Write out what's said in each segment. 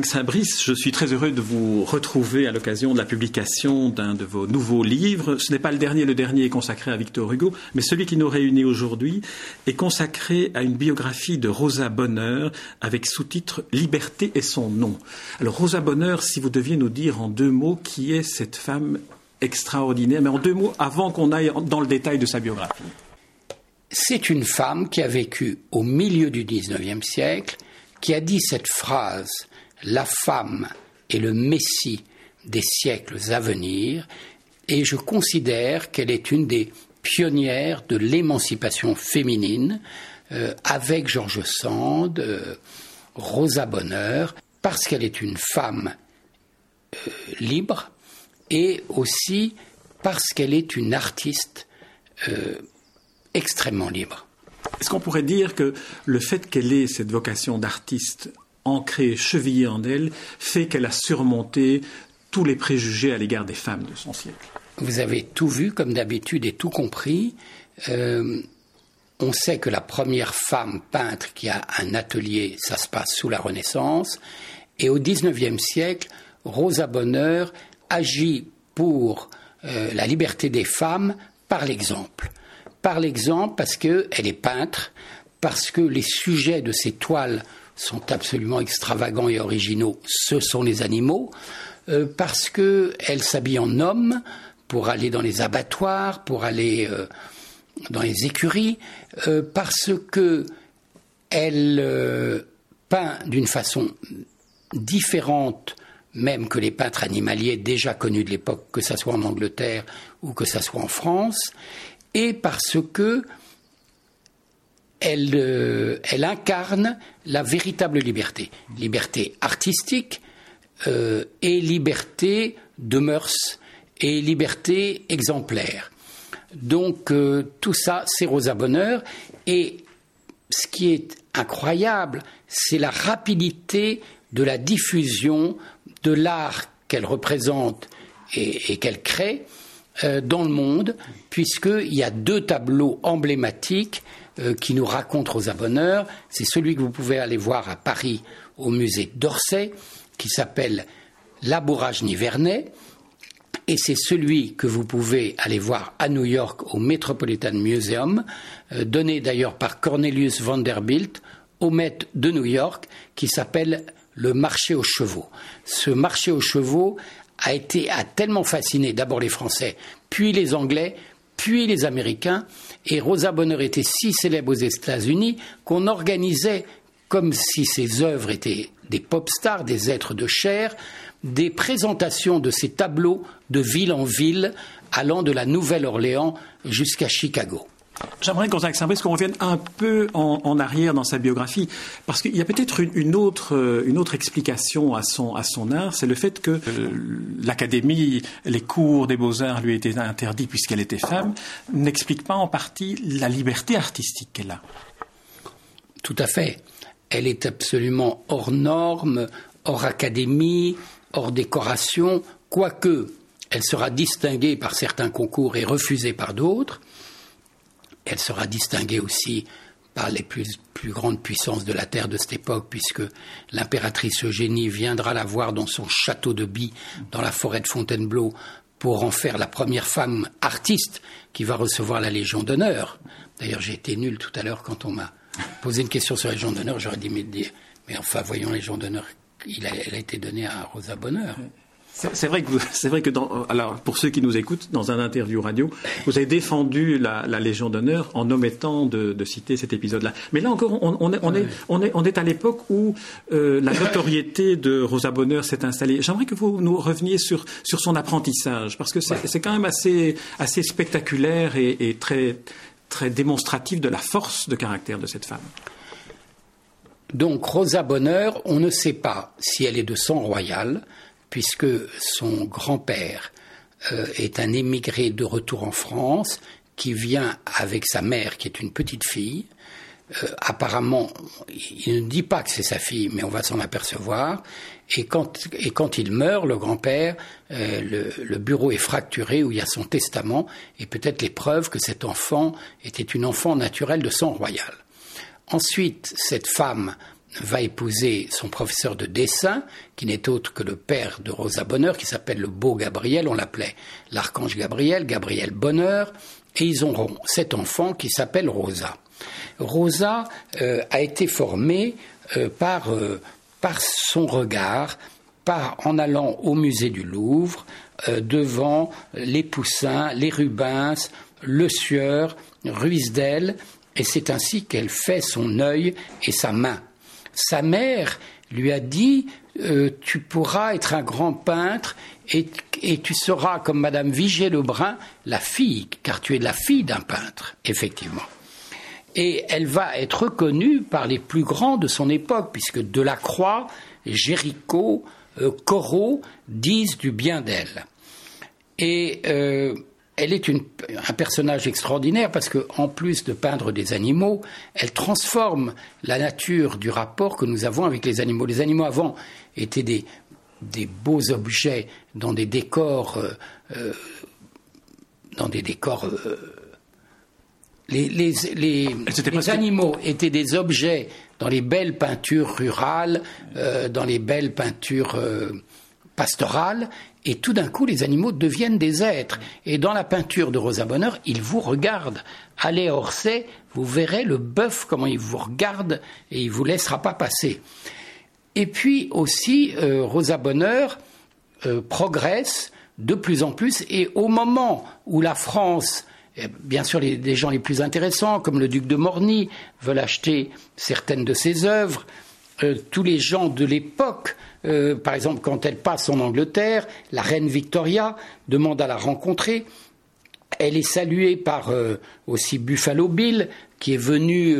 Saint-Brice, je suis très heureux de vous retrouver à l'occasion de la publication d'un de vos nouveaux livres. Ce n'est pas le dernier, le dernier est consacré à Victor Hugo, mais celui qui nous réunit aujourd'hui est consacré à une biographie de Rosa Bonheur avec sous-titre Liberté et son nom. Alors Rosa Bonheur, si vous deviez nous dire en deux mots qui est cette femme extraordinaire, mais en deux mots avant qu'on aille dans le détail de sa biographie. C'est une femme qui a vécu au milieu du XIXe siècle, qui a dit cette phrase La femme est le messie des siècles à venir, et je considère qu'elle est une des pionnières de l'émancipation féminine, euh, avec George Sand, euh, Rosa Bonheur, parce qu'elle est une femme euh, libre et aussi parce qu'elle est une artiste extrêmement libre. Est-ce qu'on pourrait dire que le fait qu'elle ait cette vocation d'artiste ancrée, chevillée en elle, fait qu'elle a surmonté tous les préjugés à l'égard des femmes de son siècle Vous avez tout vu, comme d'habitude, et tout compris. Euh, on sait que la première femme peintre qui a un atelier, ça se passe sous la Renaissance. Et au XIXe siècle, Rosa Bonheur agit pour euh, la liberté des femmes par l'exemple par l'exemple parce qu'elle est peintre, parce que les sujets de ses toiles sont absolument extravagants et originaux, ce sont les animaux, euh, parce qu'elle s'habille en homme pour aller dans les abattoirs, pour aller euh, dans les écuries, euh, parce que elle peint d'une façon différente même que les peintres animaliers déjà connus de l'époque, que ce soit en Angleterre ou que ce soit en France, et parce que elle, euh, elle incarne la véritable liberté, liberté artistique euh, et liberté de mœurs et liberté exemplaire. Donc euh, tout ça, c'est Rosa Bonheur. Et ce qui est incroyable, c'est la rapidité de la diffusion de l'art qu'elle représente et qu'elle crée dans le monde, puisqu'il y a deux tableaux emblématiques euh, qui nous racontent aux abonneurs. C'est celui que vous pouvez aller voir à Paris au musée d'Orsay, qui s'appelle Labourage Nivernais, et c'est celui que vous pouvez aller voir à New York au Metropolitan Museum, euh, donné d'ailleurs par Cornelius Vanderbilt au Met de New York, qui s'appelle le marché aux chevaux. Ce marché aux chevaux a été a tellement fasciné d'abord les Français, puis les Anglais, puis les Américains, et Rosa Bonheur était si célèbre aux États-Unis qu'on organisait, comme si ses œuvres étaient des pop stars, des êtres de chair, des présentations de ses tableaux de ville en ville, allant de la Nouvelle-Orléans jusqu'à Chicago. J'aimerais, qu'on revienne un peu en, arrière dans sa biographie, parce qu'il y a peut-être une, autre, une autre explication à son, à son art, c'est le fait que euh, l'académie, les cours des beaux-arts lui étaient interdits puisqu'elle était femme, n'explique pas en partie la liberté artistique qu'elle a. Tout à fait. Elle est absolument hors norme, hors académie, hors décoration, quoique elle sera distinguée par certains concours et refusée par d'autres. Elle sera distinguée aussi par les plus, grandes puissances de la terre de cette époque, puisque l'impératrice Eugénie viendra la voir dans son château de Bie, dans la forêt de Fontainebleau, pour en faire la première femme artiste qui va recevoir la Légion d'honneur. D'ailleurs, j'ai été nul tout à l'heure quand on m'a posé une question sur la Légion d'honneur. J'aurais dit, mais, mais enfin, voyons, la Légion d'honneur, elle a été donnée à Rosa Bonheur. C'est vrai que c'est vrai que dans, alors pour ceux qui nous écoutent dans un interview radio, vous avez défendu la, Légion d'honneur en omettant de, citer cet épisode-là. Mais là encore, on, est, on, est, on, est, on est à l'époque où euh, la notoriété de Rosa Bonheur s'est installée. J'aimerais que vous nous reveniez sur sur son apprentissage parce que c'est quand même assez assez spectaculaire et, et très très démonstratif de la force de caractère de cette femme. Donc Rosa Bonheur, on ne sait pas si elle est de sang royal puisque son grand-père euh, est un émigré de retour en France qui vient avec sa mère, qui est une petite fille. Euh, apparemment, il ne dit pas que c'est sa fille, mais on va s'en apercevoir. Et quand, il meurt, le grand-père, euh, le, bureau est fracturé où il y a son testament et peut-être les preuves que cet enfant était une enfant naturelle de sang royal. Ensuite, cette femme va épouser son professeur de dessin, qui n'est autre que le père de Rosa Bonheur, qui s'appelle le beau Gabriel, on l'appelait l'archange Gabriel, Gabriel Bonheur, et ils auront cet enfant qui s'appelle Rosa. Rosa euh, a été formée euh, par, euh, par son regard, par, en allant au musée du Louvre, devant les Poussins, les Rubens, Le Sieur, Ruisdel, et c'est ainsi qu'elle fait son œil et sa main. Sa mère lui a dit Tu pourras être un grand peintre et, et, tu seras comme Madame Vigée-Lebrun, la fille, car tu es la fille d'un peintre, effectivement et elle va être reconnue par les plus grands de son époque, puisque Delacroix, Géricault, euh, Corot disent du bien d'elle. Et euh, elle est un personnage extraordinaire parce qu'en plus de peindre des animaux, elle transforme la nature du rapport que nous avons avec les animaux. Les animaux avant étaient des, beaux objets dans des décors, euh, dans des décors les, animaux étaient des objets dans les belles peintures rurales, euh, dans les belles peintures euh, pastorales, et tout d'un coup, les animaux deviennent des êtres. Et dans la peinture de Rosa Bonheur, ils vous regardent. Allez à Orsay, vous verrez le bœuf, comment il vous regarde, et il vous laissera pas passer. Et puis aussi, euh, Rosa Bonheur progresse de plus en plus, et au moment où la France Bien sûr, les, gens les plus intéressants, comme le duc de Morny, veulent acheter certaines de ses œuvres. Euh, tous les gens de l'époque, euh, par exemple, quand elle passe en Angleterre, la reine Victoria demande à la rencontrer. Elle est saluée par euh, aussi Buffalo Bill, qui est venu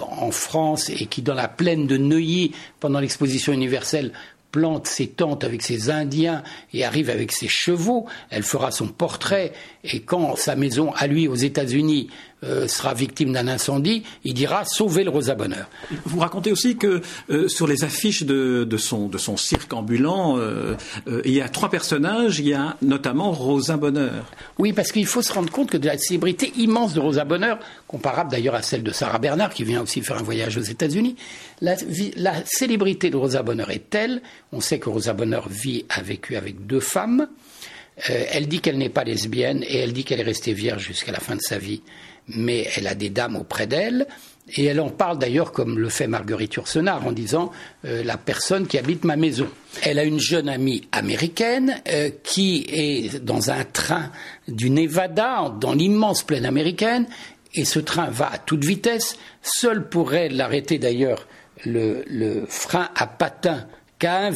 en France et qui, dans la plaine de Neuilly, pendant l'exposition universelle, plante ses tentes avec ses Indiens et arrive avec ses chevaux, elle fera son portrait et quand sa maison à lui aux États-Unis euh, sera victime d'un incendie, il dira sauver le Rosa Bonheur. Vous racontez aussi que euh, sur les affiches de, son, de son cirque ambulant, euh, il y a trois personnages, il y a notamment Rosa Bonheur. Oui, parce qu'il faut se rendre compte que de la célébrité immense de Rosa Bonheur, comparable d'ailleurs à celle de Sarah Bernard qui vient aussi faire un voyage aux États-Unis, la, la célébrité de Rosa Bonheur est telle, on sait que Rosa Bonheur vit, a vécu avec deux femmes, euh, elle dit qu'elle n'est pas lesbienne et elle dit qu'elle est restée vierge jusqu'à la fin de sa vie, mais elle a des dames auprès d'elle. Et elle en parle d'ailleurs comme le fait Marguerite Yourcenar en disant euh, la personne qui habite ma maison. Elle a une jeune amie américaine euh, qui est dans un train du Nevada, dans l'immense plaine américaine, et ce train va à toute vitesse. Seul pourrait l'arrêter d'ailleurs le frein à patins qu'a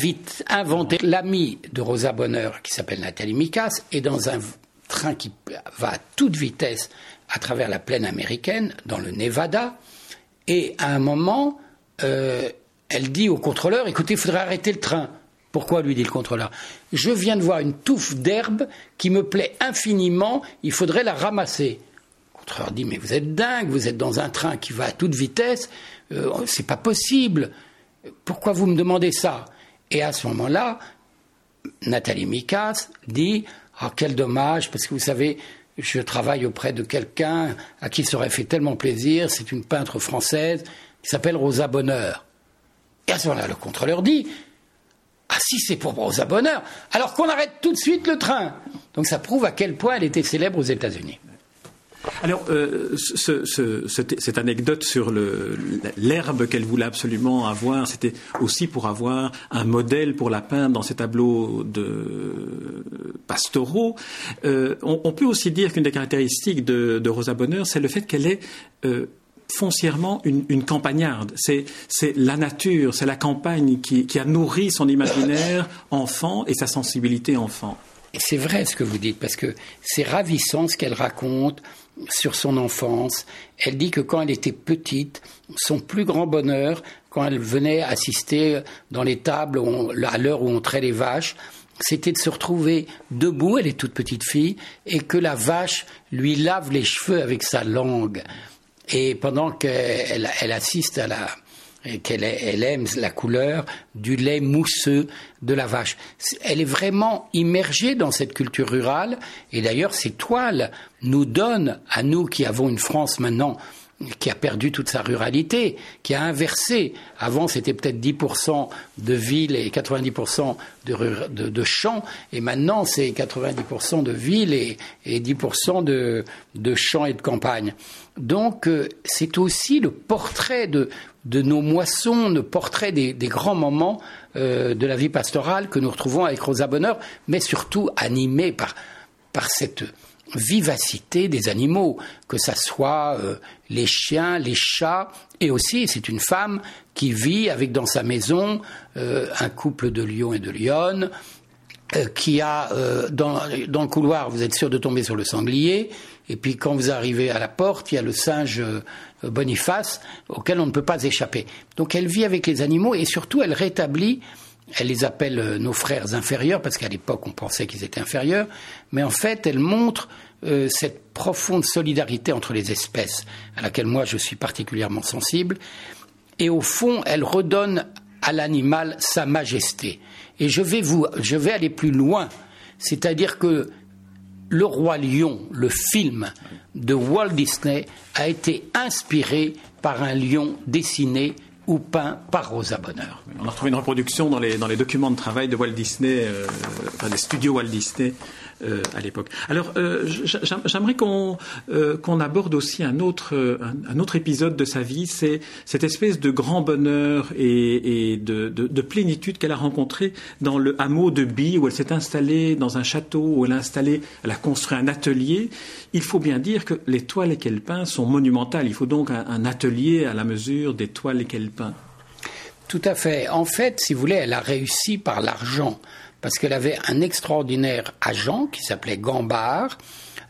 inventé l'ami de Rosa Bonheur, qui s'appelle Nathalie Mikas, et dans un train qui va à toute vitesse à travers la plaine américaine, dans le Nevada, et à un moment, euh, elle dit au contrôleur, écoutez, il faudrait arrêter le train. Pourquoi lui dit le contrôleur? Je viens de voir une touffe d'herbe qui me plaît infiniment, il faudrait la ramasser. Le contrôleur dit Mais vous êtes dingue, vous êtes dans un train qui va à toute vitesse, euh, c'est pas possible. Pourquoi vous me demandez ça? Et à ce moment-là, Nathalie Mikas dit Ah, quel dommage, parce que vous savez, je travaille auprès de quelqu'un à qui ça aurait fait tellement plaisir, c'est une peintre française qui s'appelle Rosa Bonheur. Et à ce moment-là, le contrôleur dit Ah, si c'est pour Rosa Bonheur, alors qu'on arrête tout de suite le train. Donc ça prouve à quel point elle était célèbre aux États-Unis. Alors, euh, cette, anecdote sur l'herbe qu'elle voulait absolument avoir, c'était aussi pour avoir un modèle pour la peindre dans ses tableaux de pastoraux. Euh, on, peut aussi dire qu'une des caractéristiques de, Rosa Bonheur, c'est le fait qu'elle est euh, foncièrement une, campagnarde. C'est la nature, c'est la campagne qui, qui a nourri son imaginaire enfant et sa sensibilité enfant. C'est vrai ce que vous dites, parce que c'est ravissant ce qu'elle raconte sur son enfance. Elle dit que quand elle était petite, son plus grand bonheur, quand elle venait assister dans les tables à l'heure où on trait les vaches, c'était de se retrouver debout, elle est toute petite fille, et que la vache lui lave les cheveux avec sa langue. Et pendant qu'elle assiste à la, qu'elle elle aime la couleur du lait mousseux de la vache. Elle est vraiment immergée dans cette culture rurale et d'ailleurs ces toiles nous donnent, à nous qui avons une France maintenant qui a perdu toute sa ruralité, qui a inversé. Avant, c'était peut-être 10% de villes et 90% de, de, de, champs, et maintenant, c'est 90% de villes et, et 10% de, de, champs et de campagnes. Donc, euh, c'est aussi le portrait de, de nos moissons, le portrait des, grands moments euh, de la vie pastorale que nous retrouvons avec Rosa Bonheur, mais surtout animé par, par cette vivacité des animaux, que ce soit euh, les chiens, les chats, et aussi c'est une femme qui vit avec dans sa maison euh, un couple de lions et de lionnes, qui a dans, dans, le couloir, vous êtes sûr de tomber sur le sanglier, et puis quand vous arrivez à la porte, il y a le singe Boniface auquel on ne peut pas échapper. Donc elle vit avec les animaux et surtout elle rétablit elle les appelle euh, nos frères inférieurs, parce qu'à l'époque on pensait qu'ils étaient inférieurs, mais en fait elle montre euh, cette profonde solidarité entre les espèces, à laquelle moi je suis particulièrement sensible, et au fond elle redonne à l'animal sa majesté. Et je vais, vous, je vais aller plus loin, c'est-à-dire que le roi lion, le film de Walt Disney, a été inspiré par un lion dessiné ou peint par Rosa Bonheur. On a retrouvé une reproduction dans les, documents de travail de Walt Disney, euh, enfin des studios Walt Disney euh, à l'époque. Alors, euh, j'aimerais qu'on euh, qu'on aborde aussi un autre, un, autre épisode de sa vie, c'est cette espèce de grand bonheur et, de, de, de, plénitude qu'elle a rencontré dans le hameau de Bi, où elle s'est installée dans un château, où elle a installé, elle a construit un atelier. Il faut bien dire que les toiles qu'elle peint sont monumentales. Il faut donc un, un atelier à la mesure des toiles qu'elle peint. Tout à fait. En fait, si vous voulez, elle a réussi par l'argent parce qu'elle avait un extraordinaire agent qui s'appelait Gambard.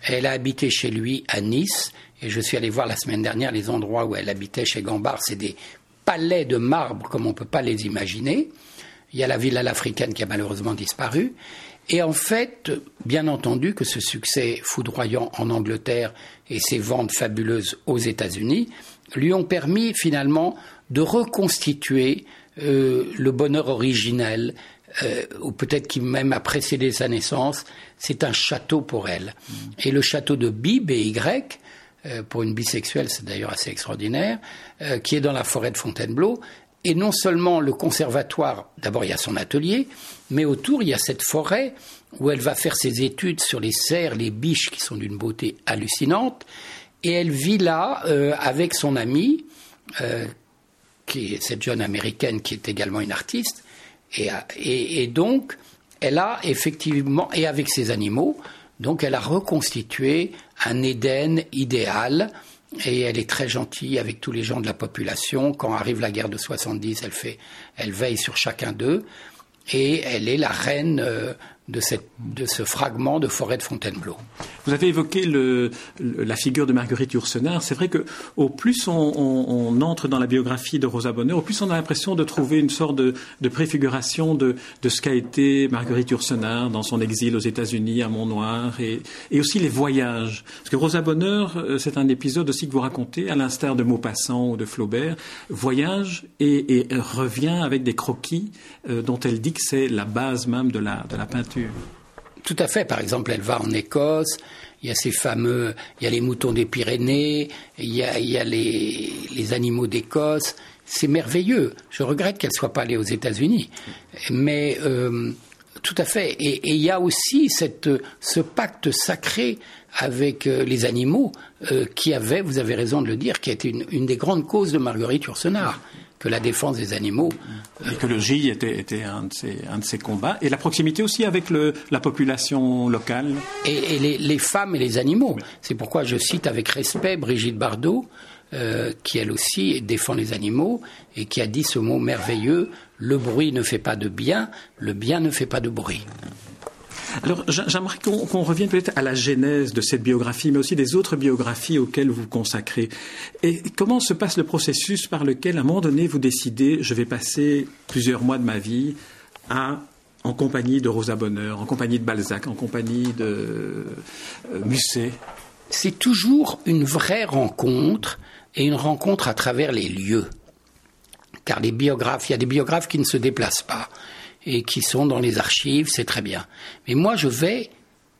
Elle a habité chez lui à Nice, et je suis allé voir la semaine dernière les endroits où elle habitait chez Gambard. C'est des palais de marbre comme on ne peut pas les imaginer. Il y a la villa africaine qui a malheureusement disparu. Et en fait, bien entendu que ce succès foudroyant en Angleterre et ses ventes fabuleuses aux États-Unis lui ont permis finalement de reconstituer euh, le bonheur originel euh, ou peut-être qui même a précédé sa naissance, c'est un château pour elle. Et le château de Bi, B-Y, euh, pour une bisexuelle, c'est d'ailleurs assez extraordinaire, euh, qui est dans la forêt de Fontainebleau. Et non seulement le conservatoire, d'abord il y a son atelier, mais autour il y a cette forêt où elle va faire ses études sur les cerfs, les biches qui sont d'une beauté hallucinante. Et elle vit là avec son amie, qui cette jeune américaine qui est également une artiste, et, donc, elle a effectivement, et avec ses animaux, donc elle a reconstitué un Éden idéal. Et elle est très gentille avec tous les gens de la population. Quand arrive la guerre de 70, elle fait, elle veille sur chacun d'eux. Et elle est la reine euh, de, ce fragment de forêt de Fontainebleau. Vous avez évoqué la figure de Marguerite Yourcenar. C'est vrai que au plus on, entre dans la biographie de Rosa Bonheur, au plus on a l'impression de trouver une sorte de, préfiguration de, ce qu'a été Marguerite Yourcenar dans son exil aux États-Unis, à Mont-Noir, et, aussi les voyages. Parce que Rosa Bonheur, euh, c'est un épisode aussi que vous racontez, à l'instar de Maupassant ou de Flaubert, voyage et, et revient avec des croquis euh, dont elle dit que c'est la base même de la peinture. Tout à fait. Par exemple, elle va en Écosse. Il y a ces fameux, il y a les moutons des Pyrénées, il y a, les, animaux d'Écosse. C'est merveilleux. Je regrette qu'elle soit pas allée aux États-Unis, mais euh, tout à fait. Et, il y a aussi cette, ce pacte sacré avec euh, les animaux euh, qui avait, vous avez raison de le dire, qui été une, une des grandes causes de Marguerite Yourcenar que la défense des animaux. L'écologie était, était un, de ces, un, de ces, combats. Et la proximité aussi avec le, la population locale. Et, et les, les, femmes et les animaux. Oui. C'est pourquoi je cite avec respect Brigitte Bardot, euh, qui elle aussi défend les animaux et qui a dit ce mot merveilleux le bruit ne fait pas de bien, le bien ne fait pas de bruit. Alors, j'aimerais qu'on qu revienne peut-être à la genèse de cette biographie, mais aussi des autres biographies auxquelles vous vous consacrez. Et comment se passe le processus par lequel, à un moment donné, vous décidez, je vais passer plusieurs mois de ma vie à en compagnie de Rosa Bonheur, en compagnie de Balzac, en compagnie de euh, Musset? C'est toujours une vraie rencontre et une rencontre à travers les lieux. Car les biographes, il y a des biographes qui ne se déplacent pas et qui sont dans les archives, c'est très bien. Mais moi, je vais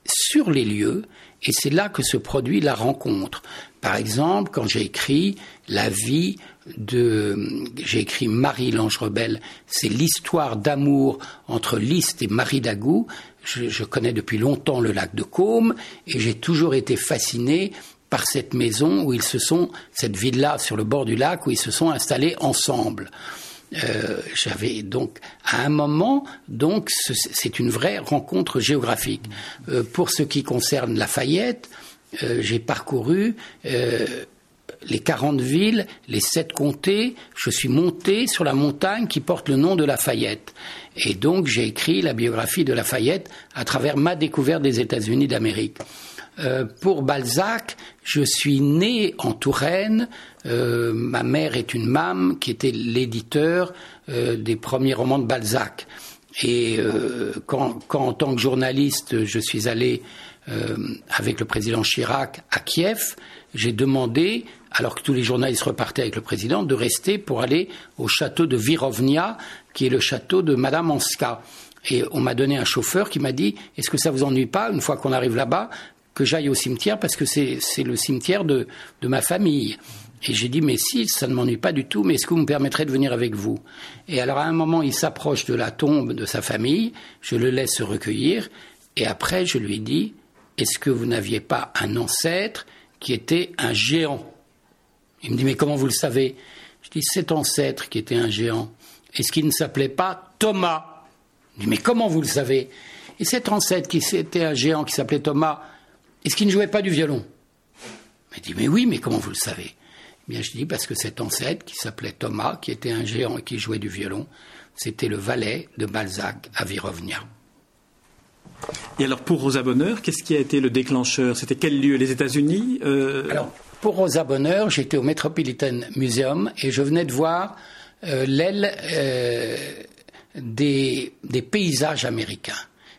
sur les lieux, et c'est là que se produit la rencontre. Par exemple, quand j'ai écrit la vie de, j'ai écrit Marie l'ange rebelle, c'est l'histoire d'amour entre Liszt et Marie Dagou. Je, connais depuis longtemps le lac de Caume et j'ai toujours été fasciné par cette maison où ils se sont, cette ville-là sur le bord du lac où ils se sont installés ensemble. Euh, j'avais donc à un moment donc c'est une vraie rencontre géographique. Euh, pour ce qui concerne Lafayette, euh, j'ai parcouru les 40 villes, les 7 comtés, je suis monté sur la montagne qui porte le nom de Lafayette. Et donc j'ai écrit la biographie de Lafayette à travers ma découverte des États-Unis d'Amérique. Euh, pour Balzac, je suis né en Touraine. Euh, ma mère est une mame qui était l'éditeur euh, des premiers romans de Balzac. Et quand, quand, en tant que journaliste, je suis allé avec le président Chirac à Kiev, j'ai demandé, alors que tous les journalistes repartaient avec le président, de rester pour aller au château de Virovnia, qui est le château de Madame Anska. Et on m'a donné un chauffeur qui m'a dit Est-ce que ça vous ennuie pas, une fois qu'on arrive là-bas, que j'aille au cimetière parce que c'est le cimetière de, de ma famille. Et j'ai dit, mais si, ça ne m'ennuie pas du tout, mais est-ce que vous me permettrez de venir avec vous? Et alors, à un moment, il s'approche de la tombe de sa famille, je le laisse se recueillir, et après, je lui dis, est-ce que vous n'aviez pas un ancêtre qui était un géant? Il me dit, mais comment vous le savez? Je dis, cet ancêtre qui était un géant, est-ce qu'il ne s'appelait pas Thomas? Il me dit, mais comment vous le savez? Et cet ancêtre qui était un géant qui s'appelait Thomas, est-ce qu'il ne jouait pas du violon Il dit, mais oui, mais comment vous le savez eh Bien, je dis, parce que cet ancêtre, qui s'appelait Thomas, qui était un géant et qui jouait du violon, c'était le valet de Balzac à Virovnia. Et alors, pour Rosa Bonheur, qu'est-ce qui a été le déclencheur? C'était quel lieu? Les États-Unis euh? Alors, pour Rosa Bonheur, j'étais au Metropolitan Museum et je venais de voir euh, l'aile euh, des, des paysages américains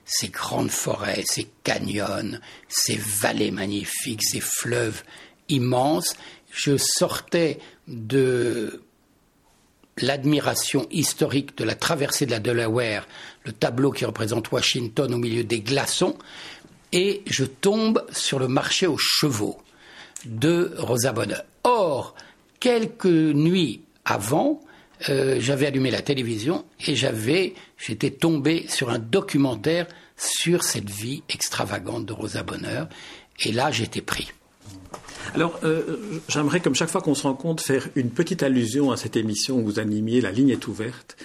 ces grandes forêts, ces canyons, ces vallées magnifiques, ces fleuves immenses. Je sortais de l'admiration historique de la traversée de la Delaware, le tableau qui représente Washington au milieu des glaçons, et je tombe sur le marché aux chevaux de Rosa Bonheur. Or, quelques nuits avant, euh, j'avais allumé la télévision et j'avais, j'étais tombé sur un documentaire sur cette vie extravagante de Rosa Bonheur. Et là, j'étais pris. Alors, euh, j'aimerais, comme chaque fois qu'on se rencontre, faire une petite allusion à cette émission où vous animiez La ligne est ouverte.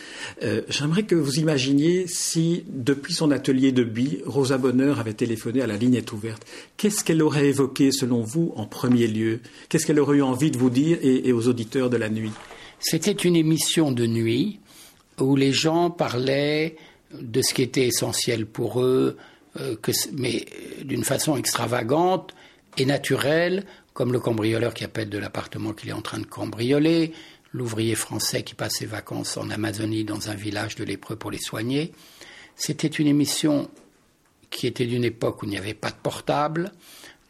Euh, j'aimerais que vous imaginiez si, depuis son atelier de billes, Rosa Bonheur avait téléphoné à La ligne est ouverte. Qu'est-ce qu'elle aurait évoqué, selon vous, en premier lieu? Qu'est-ce qu'elle aurait eu envie de vous dire et aux auditeurs de la nuit? C'était une émission de nuit où les gens parlaient de ce qui était essentiel pour eux, euh, mais d'une façon extravagante et naturelle, comme le cambrioleur qui appelle de l'appartement qu'il est en train de cambrioler, l'ouvrier français qui passe ses vacances en Amazonie dans un village de lépreux pour les soigner. C'était une émission qui était d'une époque où il n'y avait pas de portable.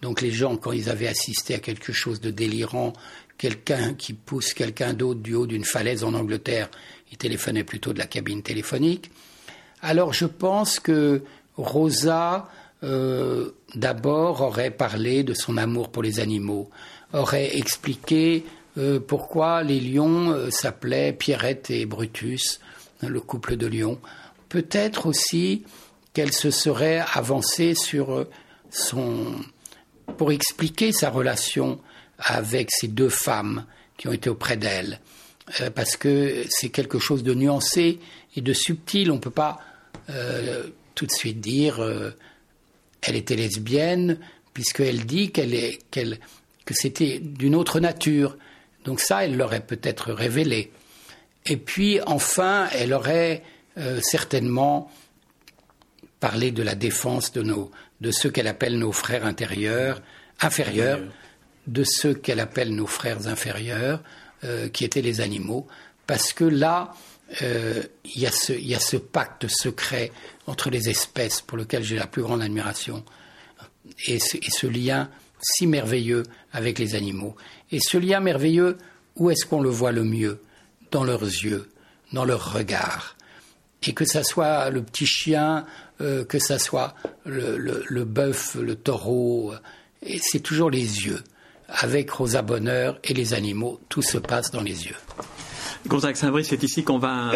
Donc les gens, quand ils avaient assisté à quelque chose de délirant, quelqu'un qui pousse quelqu'un d'autre du haut d'une falaise en Angleterre, il téléphonait plutôt de la cabine téléphonique. Alors je pense que Rosa, euh, d'abord, aurait parlé de son amour pour les animaux, aurait expliqué euh, pourquoi les lions euh, s'appelaient Pierrette et Brutus, le couple de lions. Peut-être aussi qu'elle se serait avancée sur son pour expliquer sa relation avec ces deux femmes qui ont été auprès d'elle, euh, parce que c'est quelque chose de nuancé et de subtil. On ne peut pas euh, tout de suite dire euh, elle était lesbienne, puisqu'elle dit qu'elle est, que c'était d'une autre nature. Donc ça, elle l'aurait peut-être révélé. Et puis, enfin, elle aurait certainement parlé de la défense de, nos, de ceux qu'elle appelle nos frères intérieurs, inférieurs, de ceux qu'elle appelle nos frères inférieurs, euh, qui étaient les animaux, parce que là, euh, il y, a ce pacte secret entre les espèces pour lequel j'ai la plus grande admiration, et ce, lien si merveilleux avec les animaux. Et ce lien merveilleux, où est-ce qu'on le voit le mieux? Dans leurs yeux, dans leurs regards. Et que ça soit le petit chien, euh, que ça soit le, le bœuf, le taureau, c'est toujours les yeux. Avec Rosa Bonheur et les animaux, tout se passe dans les yeux. Gonzague Saint-Brice, c'est ici qu'on va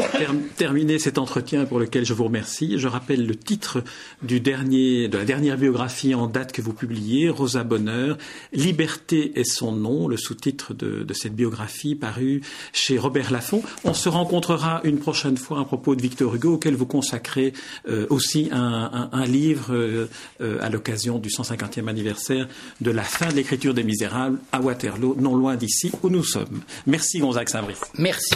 terminer cet entretien pour lequel je vous remercie. Je rappelle le titre du dernier, de la dernière biographie en date que vous publiez, Rosa Bonheur, Liberté est son nom, le sous-titre de, cette biographie paru chez Robert Laffont. On se rencontrera une prochaine fois à propos de Victor Hugo, auquel vous consacrez euh, aussi un, livre euh, euh, à l'occasion du 150e anniversaire de la fin de l'écriture des Misérables à Waterloo, non loin d'ici où nous sommes. Merci Gonzague Saint-Brice. Merci.